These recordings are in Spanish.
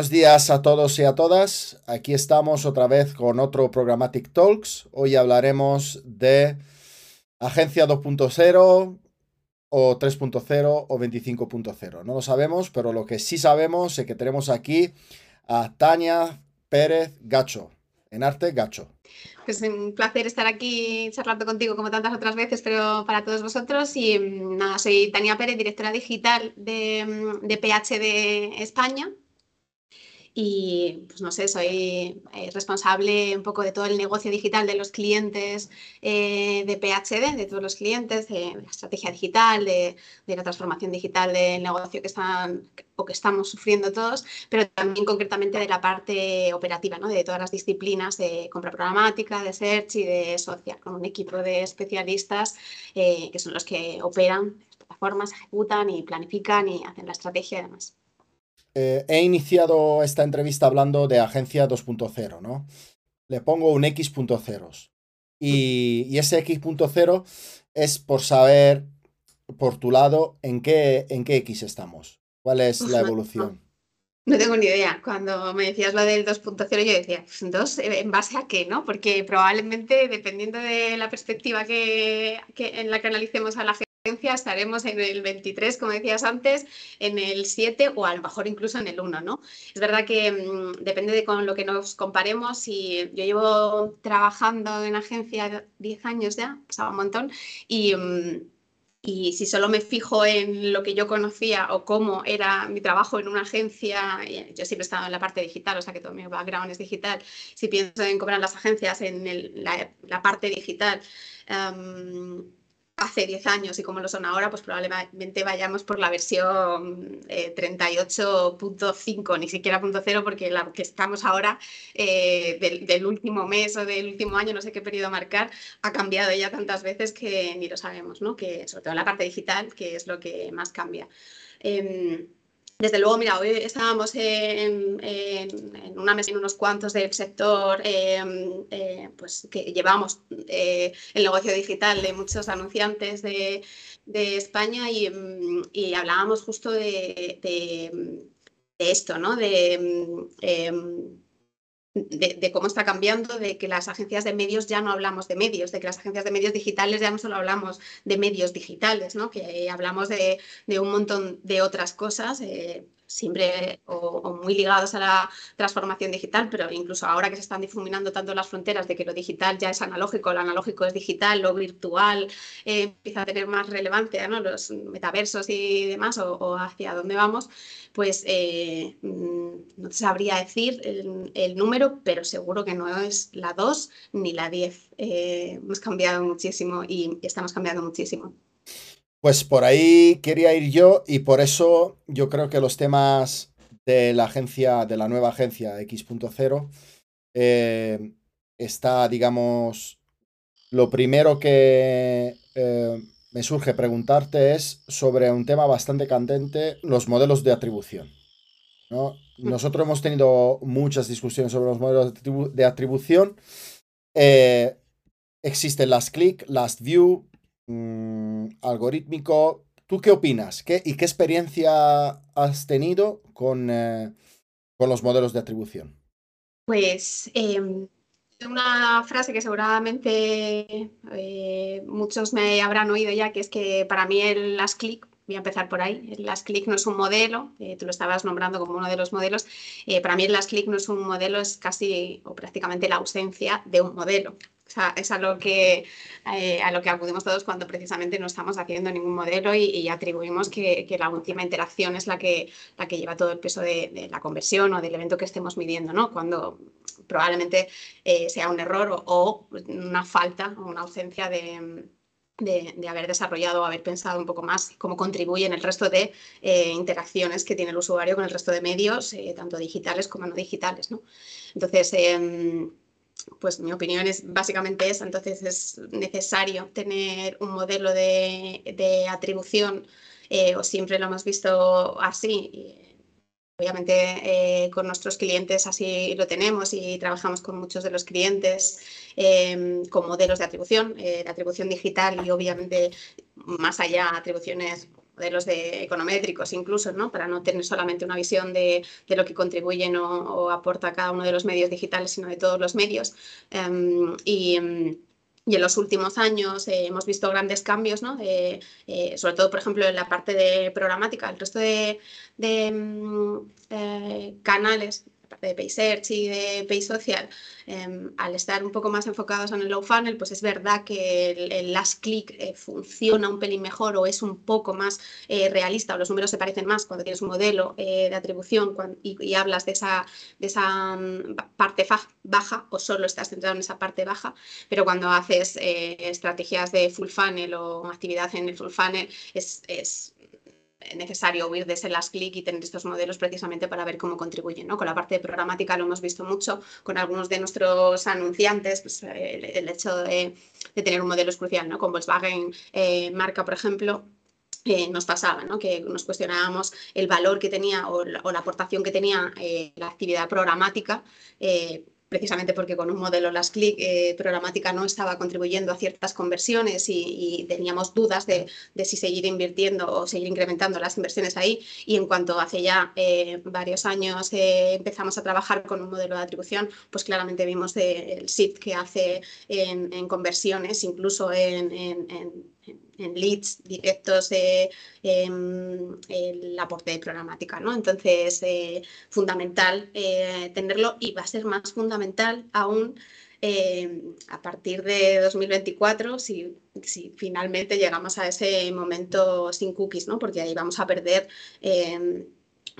Buenos días a todos y a todas. Aquí estamos otra vez con otro Programmatic Talks. Hoy hablaremos de Agencia 2.0 o 3.0 o 25.0. No lo sabemos, pero lo que sí sabemos es que tenemos aquí a Tania Pérez Gacho. En arte, Gacho. Pues un placer estar aquí charlando contigo como tantas otras veces, pero para todos vosotros. Y mm, nada, soy Tania Pérez, directora digital de, mm, de PHD España y pues no sé, soy eh, responsable un poco de todo el negocio digital de los clientes eh, de PHD, de todos los clientes, de la estrategia digital, de, la transformación digital del negocio que están o que estamos sufriendo todos, pero también concretamente de la parte operativa, ¿no? de todas las disciplinas de compra programática, de search y de social, con un equipo de especialistas eh, que son los que operan las plataformas, ejecutan y planifican y hacen la estrategia y demás. Eh, he iniciado esta entrevista hablando de Agencia 2.0, ¿no? Le pongo un X.0. Y, y ese X.0 es por saber, por tu lado, en qué, en qué X estamos. ¿Cuál es la evolución? No, tengo ni idea. Cuando me decías lo del 2.0, yo decía, ¿2 en base a qué? ¿no? Porque probablemente, dependiendo de la perspectiva que, que en la que analicemos a la gente, estaremos en el 23, como decías antes, en el 7 o a lo mejor incluso en el 1, ¿no? Es verdad que mm, depende de con lo que nos comparemos y yo llevo trabajando en agencia 10 años ya, pasaba un montón, y, mm, y si solo me fijo en lo que yo conocía o cómo era mi trabajo en una agencia, yo siempre he estado en la parte digital, o sea que todo mi background es digital, si pienso en cobrar las agencias en la, parte digital, hace 10 años y como lo son ahora, pues probablemente vayamos por la versión 38.5, eh, ni siquiera .0, porque la que estamos ahora eh, del, último mes o del último año, no sé qué periodo marcar, ha cambiado ya tantas veces que ni lo sabemos, ¿no? Que sobre todo la parte digital, que es lo que más cambia. Em, desde luego, mira, hoy estábamos en, una mesa en unos cuantos del sector em, eh, pues, que llevamos eh, el negocio digital de muchos anunciantes de, España em, y, hablábamos justo de, esto, ¿no? De, de, cómo está cambiando, de que las agencias de medios ya no hablamos de medios, de que las agencias de medios digitales ya no solo hablamos de medios digitales, ¿no? que hablamos de, un montón de otras cosas. Eh, siempre o, muy ligados a la transformación digital, pero incluso ahora que se están difuminando tanto las fronteras de que lo digital ya es analógico, lo analógico es digital, lo virtual eh, empieza a tener más relevancia, ¿no? los metaversos y demás, o, hacia dónde vamos, pues eh, mm, no sabría decir el, número, pero seguro que no es la 2 ni la 10. Eh, hemos cambiado muchísimo y estamos cambiando muchísimo. Pues por ahí quería ir yo y por eso yo creo que los temas de la agencia, de la nueva agencia X.0, eh, está, digamos, lo primero que eh, me surge preguntarte es sobre un tema bastante candente, los modelos de atribución. ¿no? Nosotros hemos tenido muchas discusiones sobre los modelos de atribución. Eh, existen las click, last view, Mm, algorítmico. ¿Tú qué opinas? ¿Qué, ¿Y qué experiencia has tenido con, eh, con los modelos de atribución? Pues em, una frase que seguramente eh, muchos me habrán oído ya, que es que para mí el last click, voy a empezar por ahí, el last click no es un modelo, eh, tú lo estabas nombrando como uno de los modelos, para mí el last click no es un modelo, es casi o prácticamente la ausencia de un modelo. O sea, es a lo, que, eh, a lo que acudimos todos cuando precisamente no estamos haciendo ningún modelo y, atribuimos que, la última interacción es la que, la que lleva todo el peso de, la conversión o del evento que estemos midiendo, ¿no? Cuando probablemente eh, sea un error o, una falta o una ausencia de, haber desarrollado o haber pensado un poco más cómo contribuyen el resto de eh, interacciones que tiene el usuario con el resto de medios, tanto digitales como no digitales. ¿no? Entonces, em, pues mi opinión es básicamente esa. Entonces es necesario tener un modelo de, atribución, eh, o siempre lo hemos visto así. obviamente eh, con nuestros clientes así lo tenemos y trabajamos con muchos de los clientes em, con modelos de atribución, eh, de atribución digital y obviamente más allá atribuciones modelos de econométricos incluso, ¿no? Para no tener solamente una visión de, lo que contribuyen o, aporta cada uno de los medios digitales, sino de todos los medios. Em, y em, y en los últimos años eh, hemos visto grandes cambios, ¿no? Eh, sobre todo, por ejemplo, en la parte de programática. El resto de, mm, canales de PaySearch y de PaySocial, em, al estar un poco más enfocados en el low funnel, pues es verdad que el, last click eh, funciona un pelín mejor o es un poco más eh, realista o los números se parecen más cuando tienes un modelo eh, de atribución y, hablas de esa, de esa mm, parte baja o solo estás centrado en esa parte baja, pero cuando haces estrategias de full funnel o actividad en el full funnel es necesario huir de ese last click y tener estos modelos precisamente para ver cómo contribuyen. ¿no? Con la parte programática lo hemos visto mucho, con algunos de nuestros anunciantes, pues, el, hecho de, tener un modelo es crucial, ¿no? con Volkswagen eh, marca, por ejemplo. Eh, nos pasaba, ¿no? que nos cuestionábamos el valor que tenía o la, aportación que tenía eh, la actividad programática precisamente porque con un modelo las click eh, programática no estaba contribuyendo a ciertas conversiones y, teníamos dudas de, si seguir invirtiendo o seguir incrementando las inversiones ahí. Y en cuanto hace ya eh, varios años eh, empezamos a trabajar con un modelo de atribución, pues claramente vimos el shift que hace en, conversiones, incluso en leads directos em, el aporte de programática, ¿no? Entonces, eh, fundamental eh, tenerlo y va a ser más fundamental aún em, a partir de 2024 si, si, finalmente llegamos a ese momento sin cookies, ¿no? Porque ahí vamos a perder em,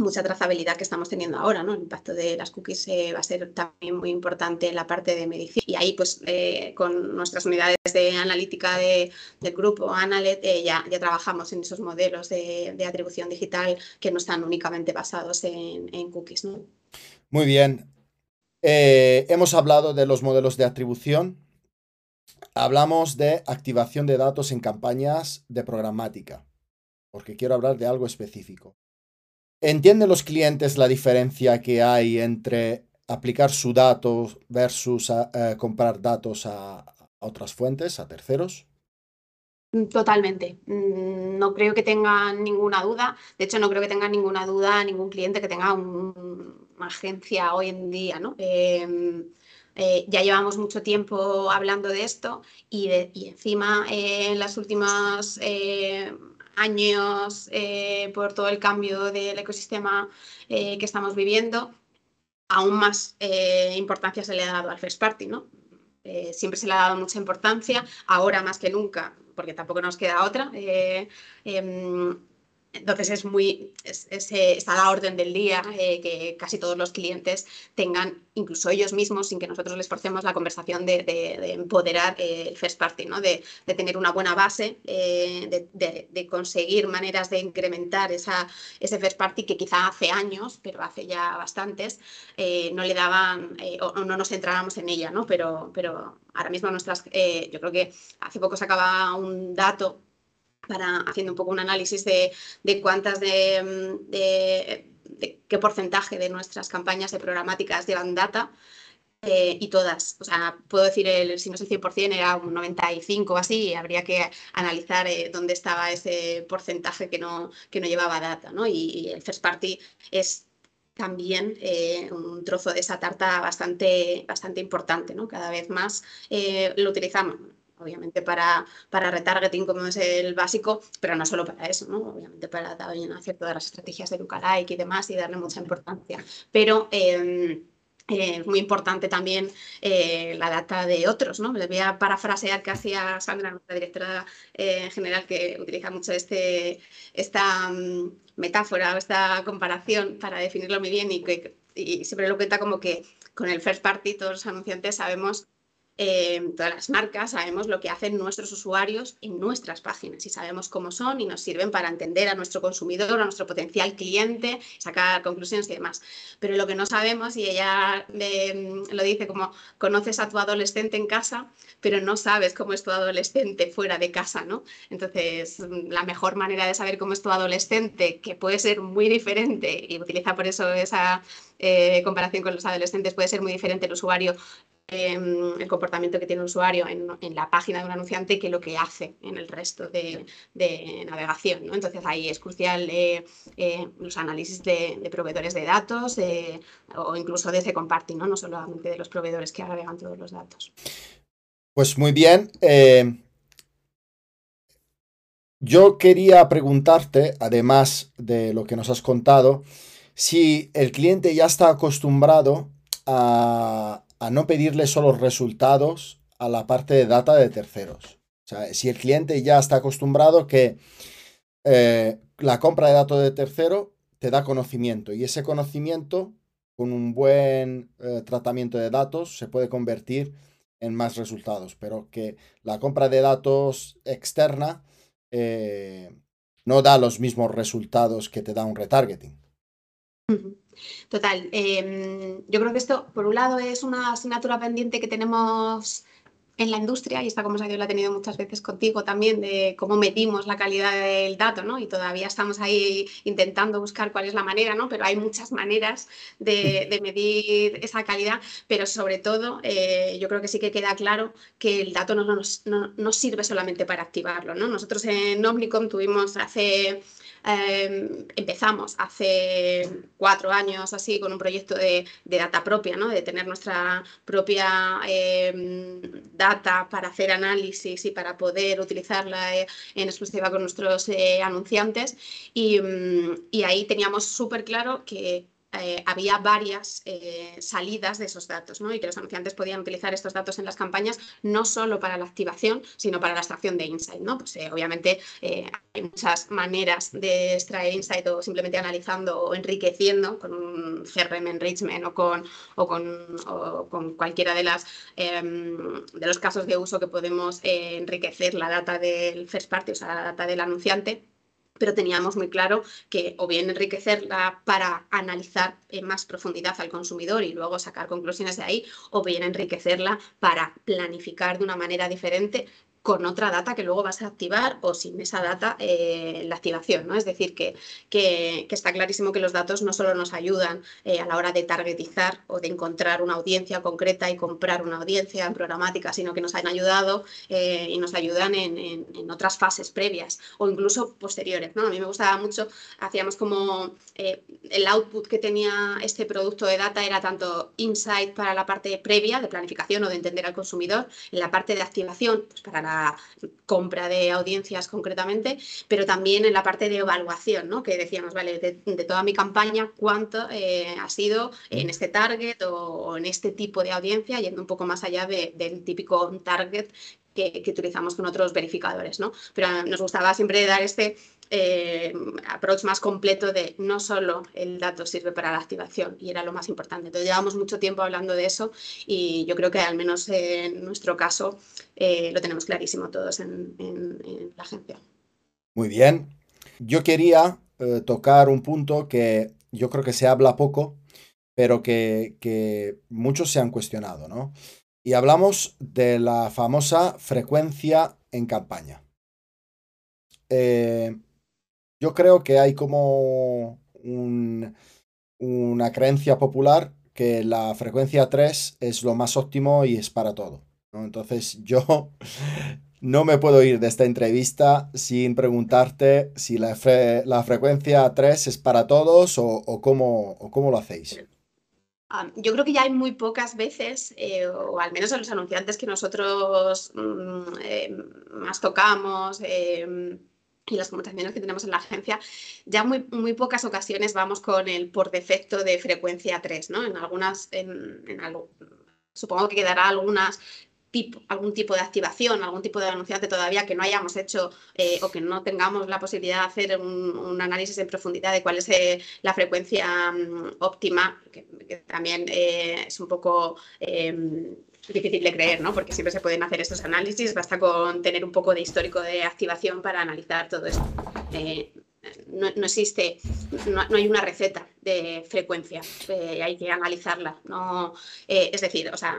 mucha trazabilidad que estamos teniendo ahora, ¿no? El impacto de las cookies eh, va a ser también muy importante en la parte de medición. Y ahí, pues, eh, con nuestras unidades de analítica del grupo Analet, eh, ya, ya trabajamos en esos modelos de, atribución digital que no están únicamente basados en, en cookies, ¿no? Muy bien. hemos hablado de los modelos de atribución. Hablamos de activación de datos en campañas de programática, porque quiero hablar de algo específico. ¿Entienden los clientes la diferencia que hay entre aplicar su dato versus eh, comprar datos a, otras fuentes, a terceros? Mm, totalmente. Mm, no creo que tengan ninguna duda. De hecho, no creo que tenga ninguna duda ningún cliente que tenga una agencia hoy en día, ¿no? Em, eh, ya llevamos mucho tiempo hablando de esto y, encima en las últimas eh, años eh, por todo el cambio del ecosistema eh, que estamos viviendo, aún más eh, importancia se le ha dado al first party, ¿no? siempre se le ha dado mucha importancia, ahora más que nunca, porque tampoco nos queda otra. Entonces es muy, está a la orden del día eh, que casi todos los clientes tengan, incluso ellos mismos, sin que nosotros les forcemos la conversación de, empoderar eh, el first party, ¿no? de, tener una buena base, eh, de, conseguir maneras de incrementar esa, ese first party que quizá hace años, pero hace ya bastantes, no le daban o, no nos centrábamos en ella, ¿no? pero, pero ahora mismo nuestras, yo creo que hace poco se acaba un dato para haciendo un poco un análisis de, cuántas de, qué porcentaje de nuestras campañas de programáticas llevan data. Eh, y todas, o sea, puedo decir, el, si no es el 100%, era un 95 o así, habría que analizar eh, dónde estaba ese porcentaje que no, que no llevaba data, ¿no? Y, el first party es también eh, un trozo de esa tarta bastante, bastante importante, ¿no? Cada vez más lo utilizamos obviamente para, para retargeting como es el básico, pero no solo para eso, ¿no? obviamente para también hacer todas las estrategias de lookalike y demás y darle mucha importancia. Pero em, eh, muy importante también eh, la data de otros, ¿no? Les voy a parafrasear que hacía Sandra, nuestra directora eh, general, que utiliza mucho este, esta mm, metáfora o esta comparación para definirlo muy bien y, que, siempre lo cuenta como que con el first party todos los anunciantes sabemos eh, todas las marcas sabemos lo que hacen nuestros usuarios en nuestras páginas y sabemos cómo son y nos sirven para entender a nuestro consumidor, a nuestro potencial cliente, sacar conclusiones y demás. Pero lo que no sabemos, y ella mm, lo dice como conoces a tu adolescente en casa, pero no sabes cómo es tu adolescente fuera de casa, ¿no? Entonces, mm, la mejor manera de saber cómo es tu adolescente, que puede ser muy diferente, y utiliza por eso esa eh, comparación con los adolescentes, puede ser muy diferente el usuario em, el comportamiento que tiene el usuario en, la página de un anunciante que lo que hace en el resto de, navegación. ¿no? Entonces ahí es crucial eh, eh, los análisis de, proveedores de datos o incluso de ese compartir, ¿no? no solamente de los proveedores que agregan todos los datos. Pues muy bien. yo quería preguntarte, además de lo que nos has contado, si el cliente ya está acostumbrado a, no pedirle solo resultados a la parte de data de terceros. O sea, si el cliente ya está acostumbrado que eh, la compra de datos de tercero te da conocimiento y ese conocimiento con un buen eh, tratamiento de datos se puede convertir en más resultados, pero que la compra de datos externa eh, no da los mismos resultados que te da un retargeting. Total. Em, yo creo que esto, por un lado, es una asignatura pendiente que tenemos en la industria, y esta conversación la he tenido muchas veces contigo también, de cómo medimos la calidad del dato, ¿no? Y todavía estamos ahí intentando buscar cuál es la manera, ¿no? Pero hay muchas maneras de, medir esa calidad, pero sobre todo eh, yo creo que sí que queda claro que el dato no nos, sirve solamente para activarlo, ¿no? Nosotros en Omnicom tuvimos hace Em, empezamos hace cuatro años así con un proyecto de, data propia, ¿no? de tener nuestra propia em, data para hacer análisis y para poder utilizarla eh, en exclusiva con nuestros eh, anunciantes. Y, mm, y ahí teníamos súper claro que eh, había varias eh, salidas de esos datos ¿no? y que los anunciantes podían utilizar estos datos en las campañas no solo para la activación, sino para la extracción de insight. ¿no? Pues, eh, obviamente hay muchas maneras de extraer insight o simplemente analizando o enriqueciendo con un CRM enrichment o con, o con, con cualquiera de, las, em, de los casos de uso que podemos enriquecer la data del first party, o sea, la data del anunciante pero teníamos muy claro que o bien enriquecerla para analizar en más profundidad al consumidor y luego sacar conclusiones de ahí, o bien enriquecerla para planificar de una manera diferente con otra data que luego vas a activar o sin esa data eh, la activación. ¿no? Es decir, que, que, está clarísimo que los datos no solo nos ayudan eh, a la hora de targetizar o de encontrar una audiencia concreta y comprar una audiencia en programática, sino que nos han ayudado eh, y nos ayudan en, en, otras fases previas o incluso posteriores. ¿no? A mí me gustaba mucho, hacíamos como el output que tenía este producto de data era tanto insight para la parte previa de planificación o de entender al consumidor, en la parte de activación, pues para la compra de audiencias concretamente, pero también en la parte de evaluación, ¿no? que decíamos, vale, de, toda mi campaña, cuánto eh, ha sido en este target o, en este tipo de audiencia, yendo un poco más allá del típico target que, que, utilizamos con otros verificadores. ¿no? Pero nos gustaba siempre dar este eh, approach más completo de no solo el dato sirve para la activación y era lo más importante. Entonces llevamos mucho tiempo hablando de eso y yo creo que al menos en nuestro caso eh, lo tenemos clarísimo todos en, la agencia. Muy bien. Yo quería eh, tocar un punto que yo creo que se habla poco, pero que, muchos se han cuestionado, ¿no? Y hablamos de la famosa frecuencia en campaña. Eh, yo creo que hay como una creencia popular que la frecuencia 3 es lo más óptimo y es para todo. Entonces yo no me puedo ir de esta entrevista sin preguntarte si la, frecuencia 3 es para todos o, cómo, lo hacéis. Ah, yo creo que ya hay muy pocas veces, eh, o al menos a los anunciantes que nosotros mm, eh, más tocamos, eh, y las conversaciones que tenemos en la agencia, ya muy, muy pocas ocasiones vamos con el por defecto de frecuencia 3, ¿no? En algunas, en, supongo que quedará algunas Tipo, algún tipo de activación, algún tipo de anunciante todavía que no hayamos hecho eh, o que no tengamos la posibilidad de hacer un, análisis en profundidad de cuál es eh, la frecuencia mm, óptima, que, también eh, es un poco em, difícil de creer, ¿no? Porque siempre se pueden hacer estos análisis, basta con tener un poco de histórico de activación para analizar todo esto. Eh, no, existe, no, hay una receta de frecuencia, eh, hay que analizarla. No, eh, es decir, o sea,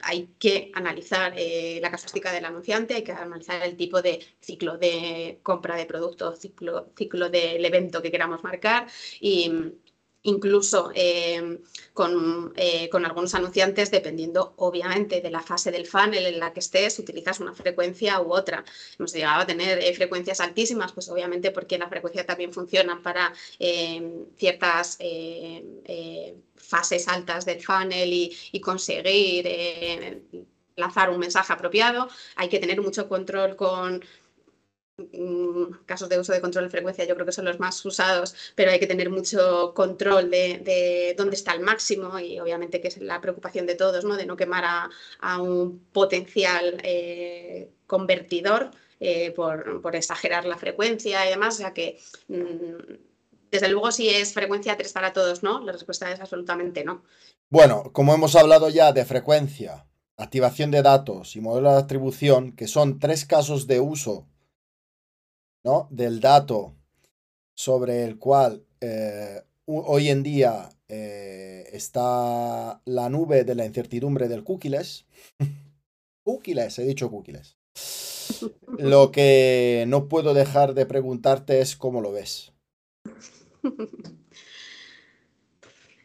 hay que analizar la casuística del anunciante, hay que analizar el tipo de ciclo de compra de producto, ciclo, ciclo del evento que queramos marcar y, incluso eh, con, eh, con, algunos anunciantes, dependiendo obviamente de la fase del funnel en la que estés, utilizas una frecuencia u otra. Hemos llegado a tener eh, frecuencias altísimas, pues obviamente porque la frecuencia también funciona para ciertas fases altas del funnel y, conseguir lanzar un mensaje apropiado. Hay que tener mucho control con casos de uso de control de frecuencia yo creo que son los más usados, pero hay que tener mucho control de, dónde está el máximo y obviamente que es la preocupación de todos, ¿no? de no quemar a, un potencial eh, convertidor eh, por, exagerar la frecuencia y demás, o sea que mm, desde luego si es frecuencia 3 para todos, ¿no? La respuesta es absolutamente no. Bueno, como hemos hablado ya de frecuencia, activación de datos y modelo de atribución, que son tres casos de uso del dato sobre el cual eh, hoy en día eh, está la nube de la incertidumbre del cookies. cookies, he dicho cookies. Lo que no puedo dejar de preguntarte es cómo lo ves.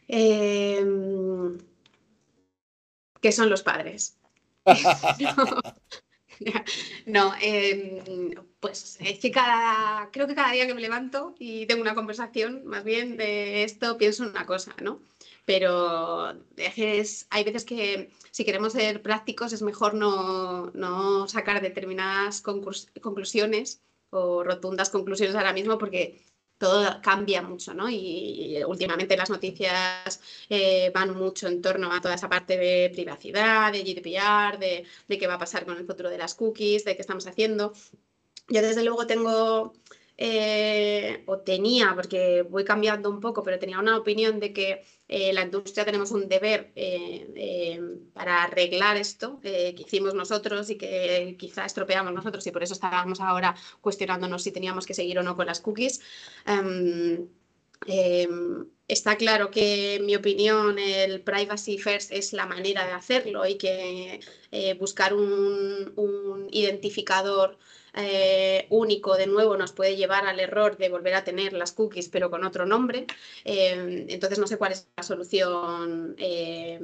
Em, ¿Qué son los padres? no, em, pues es que cada, creo que cada día que me levanto y tengo una conversación, más bien de esto, pienso en una cosa, ¿no? Pero es, hay veces que si queremos ser prácticos es mejor no, no sacar determinadas conclusiones o rotundas conclusiones ahora mismo porque todo cambia mucho, ¿no? Y, últimamente las noticias eh, van mucho en torno a toda esa parte de privacidad, de GDPR, de, de, qué va a pasar con el futuro de las cookies, de qué estamos haciendo. Yo desde luego tengo, eh, o tenía, porque voy cambiando un poco, pero tenía una opinión de que eh, la industria tenemos un deber eh, para arreglar esto que hicimos nosotros y que quizá estropeamos nosotros y por eso estábamos ahora cuestionándonos si teníamos que seguir o no con las cookies. Em, está claro que, en mi opinión, el privacy first es la manera de hacerlo y que buscar un, un identificador eh, único de nuevo nos puede llevar al error de volver a tener las cookies pero con otro nombre. Eh, entonces no sé cuál es la solución, eh,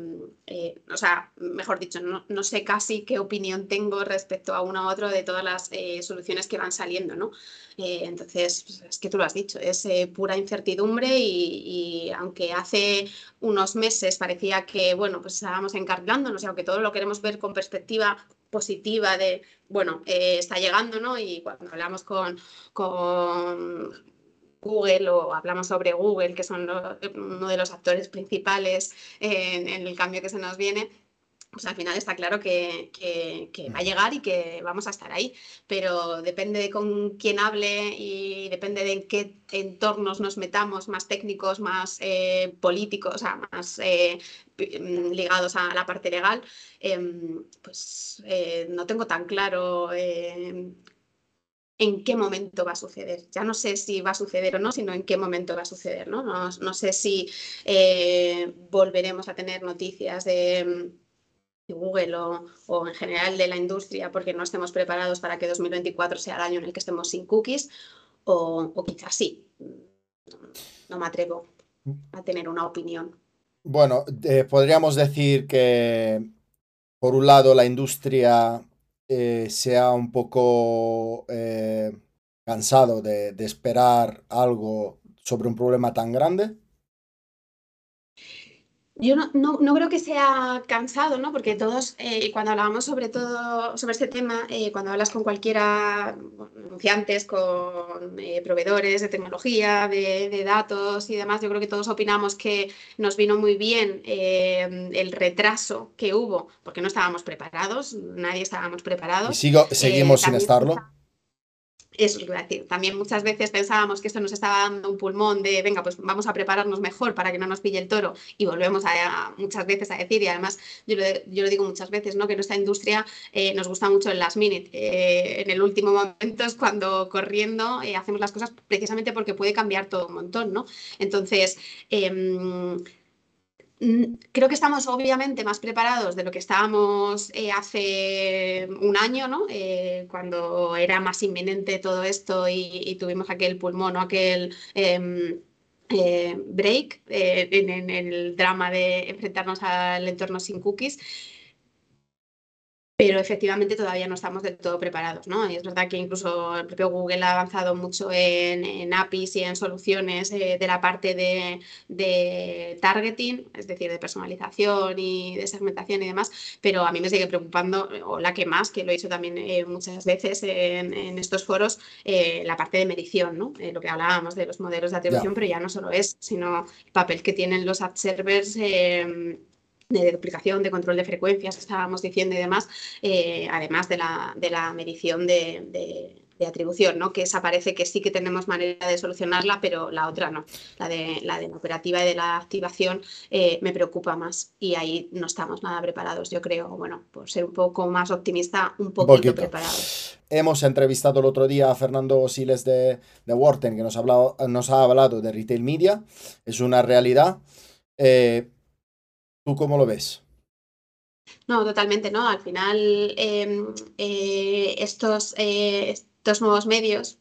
o sea, mejor dicho, no, sé casi qué opinión tengo respecto a uno u otro de todas las soluciones que van saliendo, ¿no? entonces, pues, es que tú lo has dicho, es pura incertidumbre y, aunque hace unos meses parecía que, bueno, pues estábamos encargándonos y aunque todo lo queremos ver con perspectiva positiva de, bueno, eh, está llegando, ¿no? Y cuando hablamos con, con Google o hablamos sobre Google, que son uno de los actores principales en, el cambio que se nos viene, pues al final está claro que, va a llegar y que vamos a estar ahí, pero depende de con quién hable y depende de en qué entornos nos metamos, más técnicos, más eh, políticos, o sea, más eh, mm, ligados a la parte legal, em, pues eh, no tengo tan claro em, en qué momento va a suceder. Ya no sé si va a suceder o no, sino en qué momento va a suceder. No, no, no sé si volveremos a tener noticias de Google o, en general de la industria porque no estemos preparados para que 2024 sea el año en el que estemos sin cookies o, quizás sí. No, me atrevo a tener una opinión. Bueno, eh, podríamos decir que por un lado la industria eh, se ha un poco eh, cansado de esperar algo sobre un problema tan grande. Yo no, no, creo que sea cansado, ¿no? Porque todos, eh, cuando hablábamos sobre todo sobre este tema, eh, cuando hablas con cualquiera, anunciantes, con eh, proveedores de tecnología, de, datos y demás, yo creo que todos opinamos que nos vino muy bien el retraso que hubo, porque no estábamos preparados, nadie estábamos preparados. Y sigo, seguimos sin estarlo. Eso es lo que a decir. También muchas veces pensábamos que esto nos estaba dando un pulmón de, venga, pues vamos a prepararnos mejor para que no nos pille el toro y volvemos a, muchas veces a decir, y además yo lo, digo muchas veces, ¿no? que nuestra industria eh, nos gusta mucho en las minute. Eh, en el último momento es cuando corriendo eh, hacemos las cosas precisamente porque puede cambiar todo un montón. ¿no? Entonces, em, creo que estamos obviamente más preparados de lo que estábamos eh, hace un año, ¿no? Eh, cuando era más inminente todo esto y, tuvimos aquel pulmón o aquel em, break en, el drama de enfrentarnos al entorno sin cookies pero efectivamente todavía no estamos del todo preparados. ¿no? Y es verdad que incluso el propio Google ha avanzado mucho en, APIs y en soluciones eh, de la parte de, targeting, es decir, de personalización y de segmentación y demás, pero a mí me sigue preocupando, o la que más, que lo he dicho también eh, muchas veces en, estos foros, eh, la parte de medición, ¿no? lo que hablábamos de los modelos de atribución, pero ya no solo es, sino el papel que tienen los ad servers de duplicación, de control de frecuencias, estábamos diciendo y demás, eh, además de la, de la medición de, de, atribución, ¿no? que esa parece que sí que tenemos manera de solucionarla, pero la otra no. La de la, de la operativa y de la activación eh, me preocupa más y ahí no estamos nada preparados, yo creo, bueno, por ser un poco más optimista, un poquito, preparados. Hemos entrevistado el otro día a Fernando Siles de, de Wharton, que nos ha, hablado, nos ha hablado de retail media, es una realidad. Eh, ¿Tú cómo lo ves? No, totalmente, ¿no? Al final, em, eh, estos, eh, estos nuevos medios,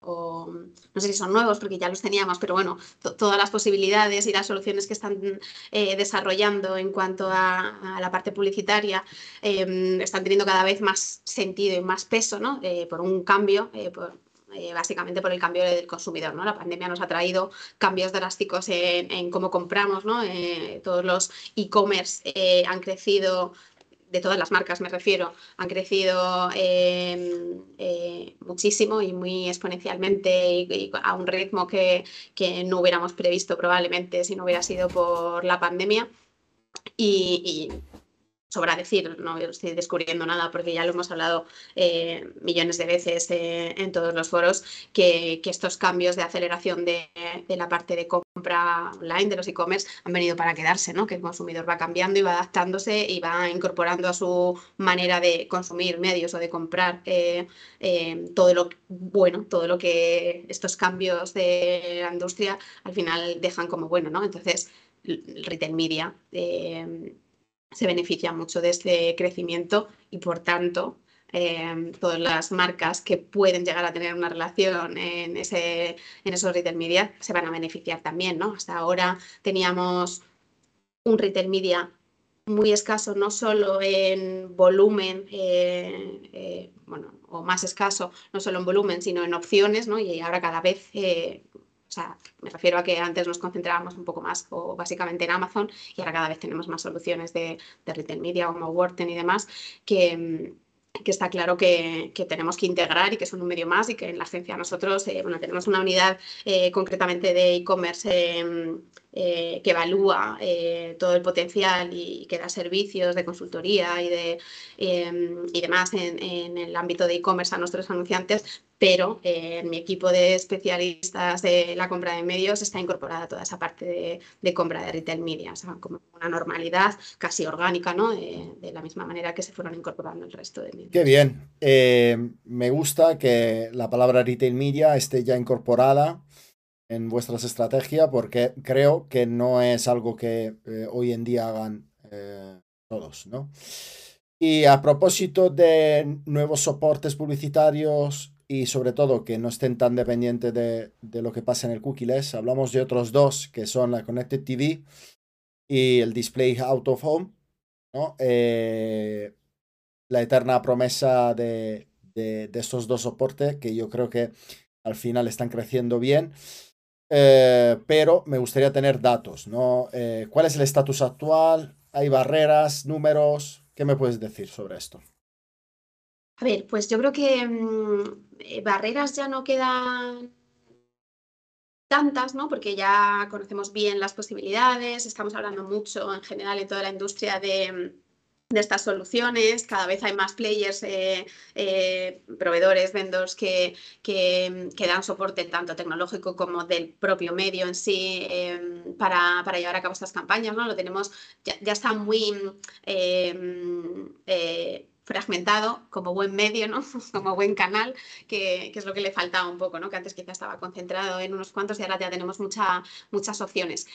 o no sé si son nuevos porque ya los teníamos, pero bueno, todas las posibilidades y las soluciones que están eh, desarrollando en cuanto a, la parte publicitaria em, están teniendo cada vez más sentido y más peso, ¿no? por un cambio, eh, básicamente por el cambio del consumidor. ¿no? La pandemia nos ha traído cambios drásticos en, cómo compramos. ¿no? Eh, todos los e-commerce eh, han crecido de todas las marcas me refiero, han crecido em, muchísimo y muy exponencialmente a un ritmo que, que, no hubiéramos previsto probablemente si no hubiera sido por la pandemia. y sobra decir, no estoy descubriendo nada porque ya lo hemos hablado eh, millones de veces eh, en todos los foros, que, estos cambios de aceleración de, la parte de compra online, de los e-commerce, han venido para quedarse, ¿no? que el consumidor va cambiando y va adaptándose y va incorporando a su manera de consumir medios o de comprar eh, todo lo bueno, todo lo que estos cambios de la industria al final dejan como bueno. ¿no? Entonces, retail media se beneficia mucho de este crecimiento y por tanto em, todas las marcas que pueden llegar a tener una relación en, ese, en esos retail media se van a beneficiar también. ¿no? Hasta ahora teníamos un retail media muy escaso, no solo en volumen, eh, eh, bueno, o más escaso, no solo en volumen, sino en opciones, ¿no? y ahora cada vez eh, sea, me refiero a que antes nos concentrábamos un poco más o básicamente en Amazon y ahora cada vez tenemos más soluciones de, retail media como Wharton y demás que, que está claro que, tenemos que integrar y que son un medio más y que en la agencia nosotros eh, bueno, tenemos una unidad eh, concretamente de e-commerce em, eh, que evalúa todo el potencial y que da servicios de consultoría y, de, em, y demás en, en, el ámbito de e-commerce a nuestros anunciantes, pero eh, en mi equipo de especialistas de la compra de medios está incorporada toda esa parte de, compra de retail media, o sea, como una normalidad casi orgánica, ¿no? de la misma manera que se fueron incorporando el resto de medios. Qué bien. Eh, me gusta que la palabra retail media esté ya incorporada en vuestras estrategias porque creo que no es algo que eh, hoy en día hagan todos, ¿no? Y a propósito de nuevos soportes publicitarios y sobre todo que no estén tan dependientes de, lo que pasa en el cookie-less. Hablamos de otros dos que son la Connected TV y el Display Out of Home. ¿no? Eh, la eterna promesa de, estos dos soportes que yo creo que al final están creciendo bien. Eh, pero me gustaría tener datos, ¿no? Eh, ¿Cuál es el estatus actual? ¿Hay barreras, números? ¿Qué me puedes decir sobre esto? A ver, pues yo creo que mm, eh, barreras ya no quedan tantas, ¿no? Porque ya conocemos bien las posibilidades, estamos hablando mucho en general en toda la industria de, mm, estas soluciones, cada vez hay más players, eh, eh, proveedores, vendors que, que, dan soporte tanto tecnológico como del propio medio en sí em, para, llevar a cabo estas campañas, ¿no? Lo tenemos, ya, ya está muy em, fragmentado como buen medio, ¿no? como buen canal, que, es lo que le faltaba un poco, ¿no? que antes quizá estaba concentrado en unos cuantos y ahora ya tenemos mucha, muchas opciones.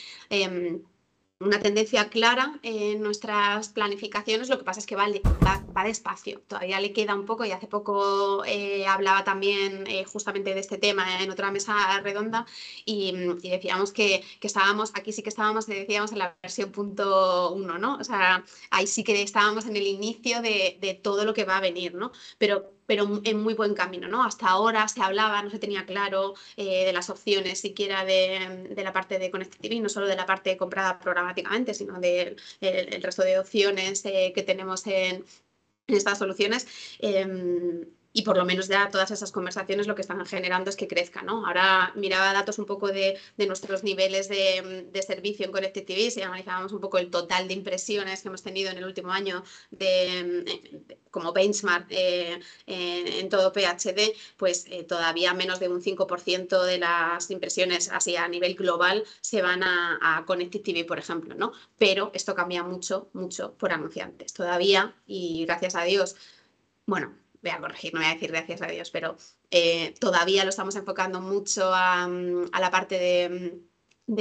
Una tendencia clara en nuestras planificaciones, lo que pasa es que va, va, despacio, todavía le queda un poco y hace poco eh, hablaba también eh, justamente de este tema en otra mesa redonda y, decíamos que, estábamos, aquí sí que estábamos, decíamos en la versión punto uno, ¿no? O sea, ahí sí que estábamos en el inicio de, de todo lo que va a venir, ¿no? Pero pero en muy buen camino, ¿no? Hasta ahora se hablaba, no se tenía claro eh, de las opciones siquiera de, la parte de Connected no solo de la parte comprada programáticamente, sino del resto de opciones eh, que tenemos en, estas soluciones. Em, y por lo menos ya todas esas conversaciones lo que están generando es que crezca, ¿no? Ahora miraba datos un poco de, nuestros niveles de, servicio en Connected TV, si analizábamos un poco el total de impresiones que hemos tenido en el último año de, como benchmark eh, en, todo PHD, pues eh, todavía menos de un 5% de las impresiones así a nivel global se van a, a Connected TV, por ejemplo, ¿no? Pero esto cambia mucho, mucho por anunciantes. Todavía, y gracias a Dios, bueno, voy a corregir, no voy a decir gracias a Dios, pero eh, todavía lo estamos enfocando mucho a, mm, a la parte de mm,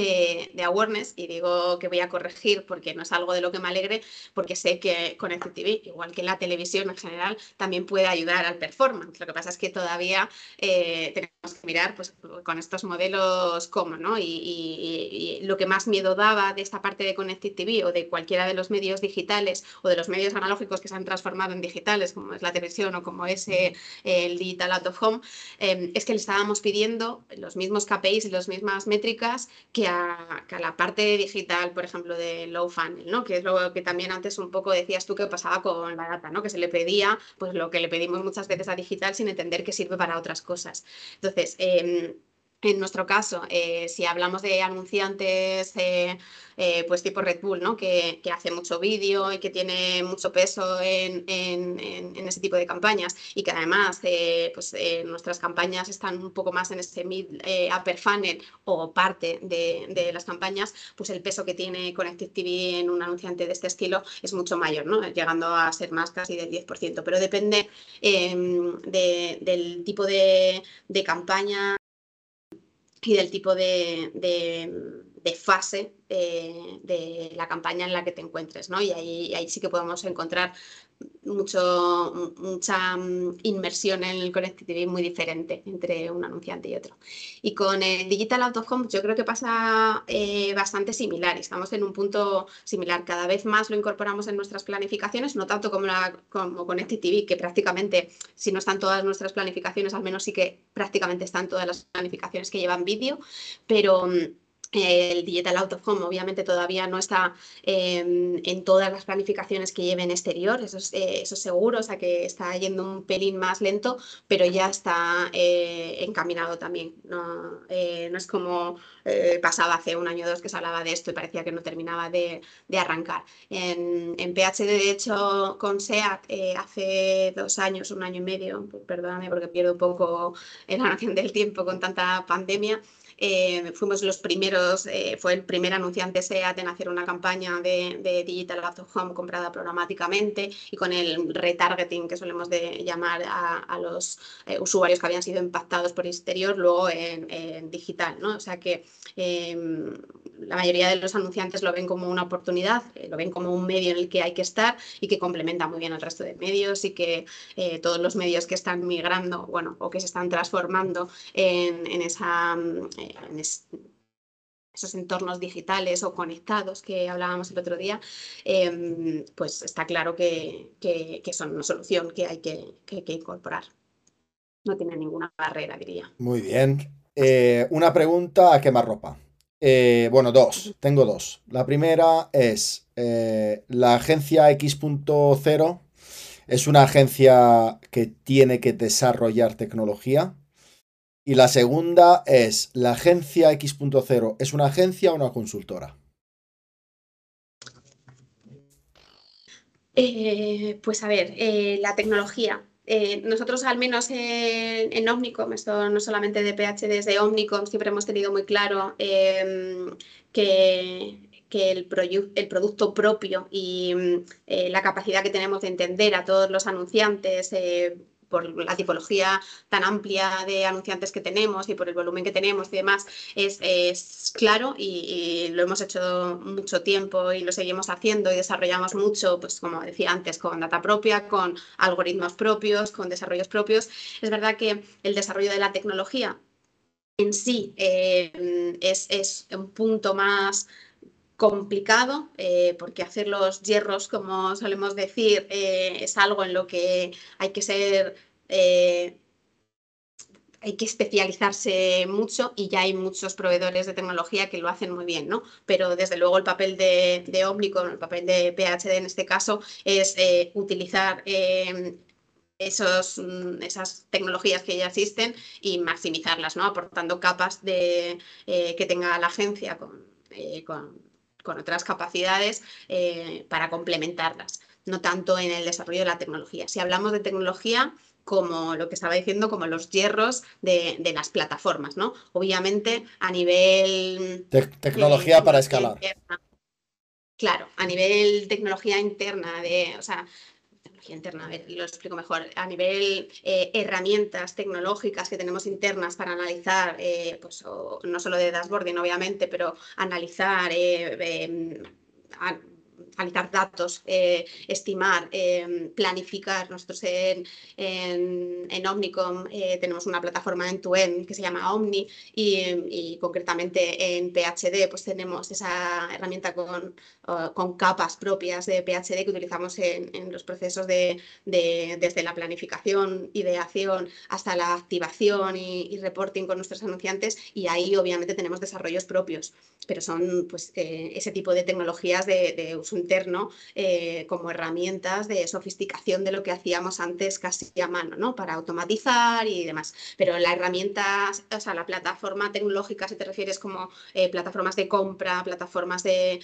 de, awareness y digo que voy a corregir porque no es algo de lo que me alegre, porque sé que con el TV, igual que la televisión en general, también puede ayudar al performance. Lo que pasa es que todavía eh, tenemos que mirar pues, con estos modelos cómo, ¿no? Y, lo que más miedo daba de esta parte de Connected TV o de cualquiera de los medios digitales o de los medios analógicos que se han transformado en digitales, como es la televisión o como es eh, el Digital Out of Home, eh, es que le estábamos pidiendo los mismos KPIs y las mismas métricas que a, la parte digital, por ejemplo, de low funnel, ¿no? que es lo que también antes un poco decías tú que pasaba con la data, ¿no? que se le pedía pues lo que le pedimos muchas veces a digital sin entender que sirve para otras cosas. Entonces, em, en nuestro caso, eh, si hablamos de anunciantes eh, eh, pues tipo Red Bull, ¿no? que, hace mucho vídeo y que tiene mucho peso en, ese tipo de campañas y que además pues, nuestras campañas están un poco más en ese mid upper funnel o parte de, las campañas, pues el peso que tiene Connected TV en un anunciante de este estilo es mucho mayor, ¿no? llegando a ser más casi del 10%, pero depende em, del tipo de, de campaña y del tipo de, fase eh, de la campaña en la que te encuentres, ¿no? Y ahí, ahí sí que podemos encontrar mucho, mucha mm, inmersión en el Connected muy diferente entre un anunciante y otro. Y con el Digital Out of Home yo creo que pasa eh, bastante similar estamos en un punto similar. Cada vez más lo incorporamos en nuestras planificaciones, no tanto como, la, como Connected TV, que prácticamente, si no están todas nuestras planificaciones, al menos sí que prácticamente están todas las planificaciones que llevan vídeo, pero mm, el Digital Out of Home obviamente todavía no está em, en todas las planificaciones que lleven exterior, eso es, eh, eso seguro, o sea que está yendo un pelín más lento, pero ya está eh, encaminado también. No, eh, no es como pasaba hace un año o dos que se hablaba de esto y parecía que no terminaba de, arrancar. En, en, PhD, de hecho, con SEAT hace dos años, un año y medio, perdóname porque pierdo un poco la noción del tiempo con tanta pandemia, eh, fuimos los primeros, eh, fue el primer anunciante SEAT en hacer una campaña de, Digital Out of Home comprada programáticamente y con el retargeting que solemos de llamar a, los eh, usuarios que habían sido impactados por exterior, luego en, digital. ¿no? O sea que em, la mayoría de los anunciantes lo ven como una oportunidad, lo ven como un medio en el que hay que estar y que complementa muy bien al resto de medios y que todos los medios que están migrando, bueno, o que se están transformando en, en esa en esos entornos digitales o conectados que hablábamos el otro día, em, pues está claro que, son una solución que hay que, incorporar. No tiene ninguna barrera, diría. Muy bien. Eh, una pregunta a quemarropa. Eh, bueno, dos. Tengo dos. La primera es, eh, la agencia X.0 es una agencia que tiene que desarrollar tecnología y la segunda es, ¿la agencia X.0 es una agencia o una consultora? Eh, pues a ver, eh, la tecnología. Eh, nosotros al menos en, Omnicom, esto no solamente de PH, desde Omnicom siempre hemos tenido muy claro em, que, el, producto propio y la capacidad que tenemos de entender a todos los anunciantes por la tipología tan amplia de anunciantes que tenemos y por el volumen que tenemos y demás, es, es claro y, lo hemos hecho mucho tiempo y lo seguimos haciendo y desarrollamos mucho, pues como decía antes, con data propia, con algoritmos propios, con desarrollos propios. Es verdad que el desarrollo de la tecnología en sí eh, es, es un punto más complicado, eh, porque hacer los hierros, como solemos decir, eh, es algo en lo que hay que ser, eh, hay que especializarse mucho y ya hay muchos proveedores de tecnología que lo hacen muy bien, ¿no? Pero desde luego el papel de, de el papel de PHD en este caso, es utilizar esos, mm, esas tecnologías que ya existen y maximizarlas, ¿no? aportando capas de, que tenga la agencia con con otras capacidades eh, para complementarlas, no tanto en el desarrollo de la tecnología. Si hablamos de tecnología, como lo que estaba diciendo, como los hierros de, las plataformas, ¿no? Obviamente a nivel... tecnología para escalar. claro, a nivel tecnología interna, de, o sea, interna, a ver, lo explico mejor, a nivel eh, herramientas tecnológicas que tenemos internas para analizar, eh, pues no solo de dashboarding obviamente, pero analizar eh, em, analizar datos, eh, estimar, eh, planificar. Nosotros en, en, Omnicom eh, tenemos una plataforma en tu end que se llama Omni y, concretamente en PHD pues tenemos esa herramienta con, con, capas propias de PHD que utilizamos en, los procesos de, desde la planificación, ideación hasta la activación y, reporting con nuestros anunciantes y ahí obviamente tenemos desarrollos propios, pero son pues ese tipo de tecnologías de, de uso eh, como herramientas de sofisticación de lo que hacíamos antes casi a mano, ¿no? Para automatizar y demás. Pero la herramienta, o sea, la plataforma tecnológica, si te refieres como eh, plataformas de compra, plataformas de,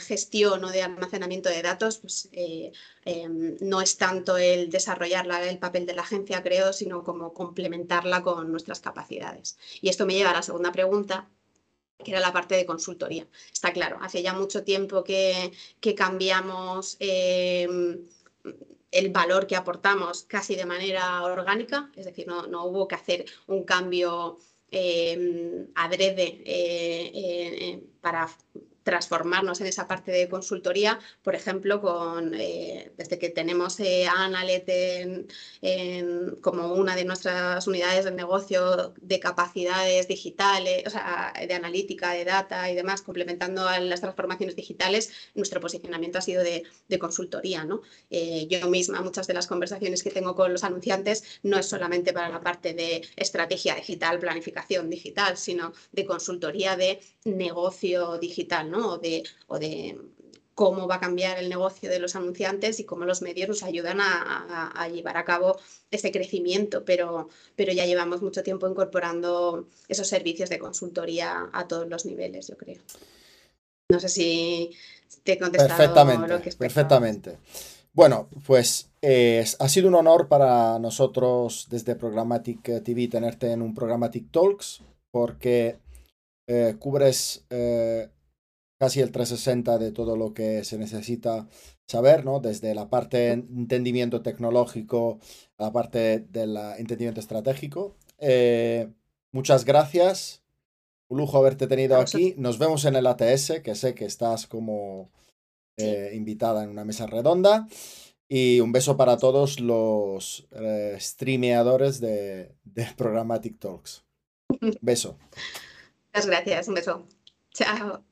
gestión o de almacenamiento de datos, pues eh, em, no es tanto el desarrollarla, el papel de la agencia, creo, sino como complementarla con nuestras capacidades. Y esto me lleva a la segunda pregunta, que era la parte de consultoría. Está claro, hace ya mucho tiempo que, cambiamos em, el valor que aportamos casi de manera orgánica, es decir, no, hubo que hacer un cambio eh, adrede eh, eh, para transformarnos en esa parte de consultoría, por ejemplo, con, eh, desde que tenemos eh, a Analet como una de nuestras unidades de negocio de capacidades digitales, o sea, de analítica, de data y demás, complementando las transformaciones digitales, nuestro posicionamiento ha sido de, consultoría. ¿no? Eh, yo misma, muchas de las conversaciones que tengo con los anunciantes no es solamente para la parte de estrategia digital, planificación digital, sino de consultoría de negocio digital. O de, o de cómo va a cambiar el negocio de los anunciantes y cómo los medios nos ayudan a, llevar a cabo ese crecimiento, pero, pero ya llevamos mucho tiempo incorporando esos servicios de consultoría a todos los niveles, yo creo. No sé si te he contestado perfectamente, lo que Perfectamente. Bueno, pues eh, ha sido un honor para nosotros desde Programmatic TV tenerte en un Programmatic Talks porque eh, cubres eh, casi el 360 de todo lo que se necesita saber, ¿no? Desde la parte de entendimiento tecnológico a la parte del entendimiento estratégico. Eh, muchas gracias. Un lujo haberte tenido aquí. Nos vemos en el ATS, que sé que estás como eh, invitada en una mesa redonda. Y un beso para todos los eh, streameadores de, de Programmatic Talks. Beso. Muchas gracias. Un beso. Chao.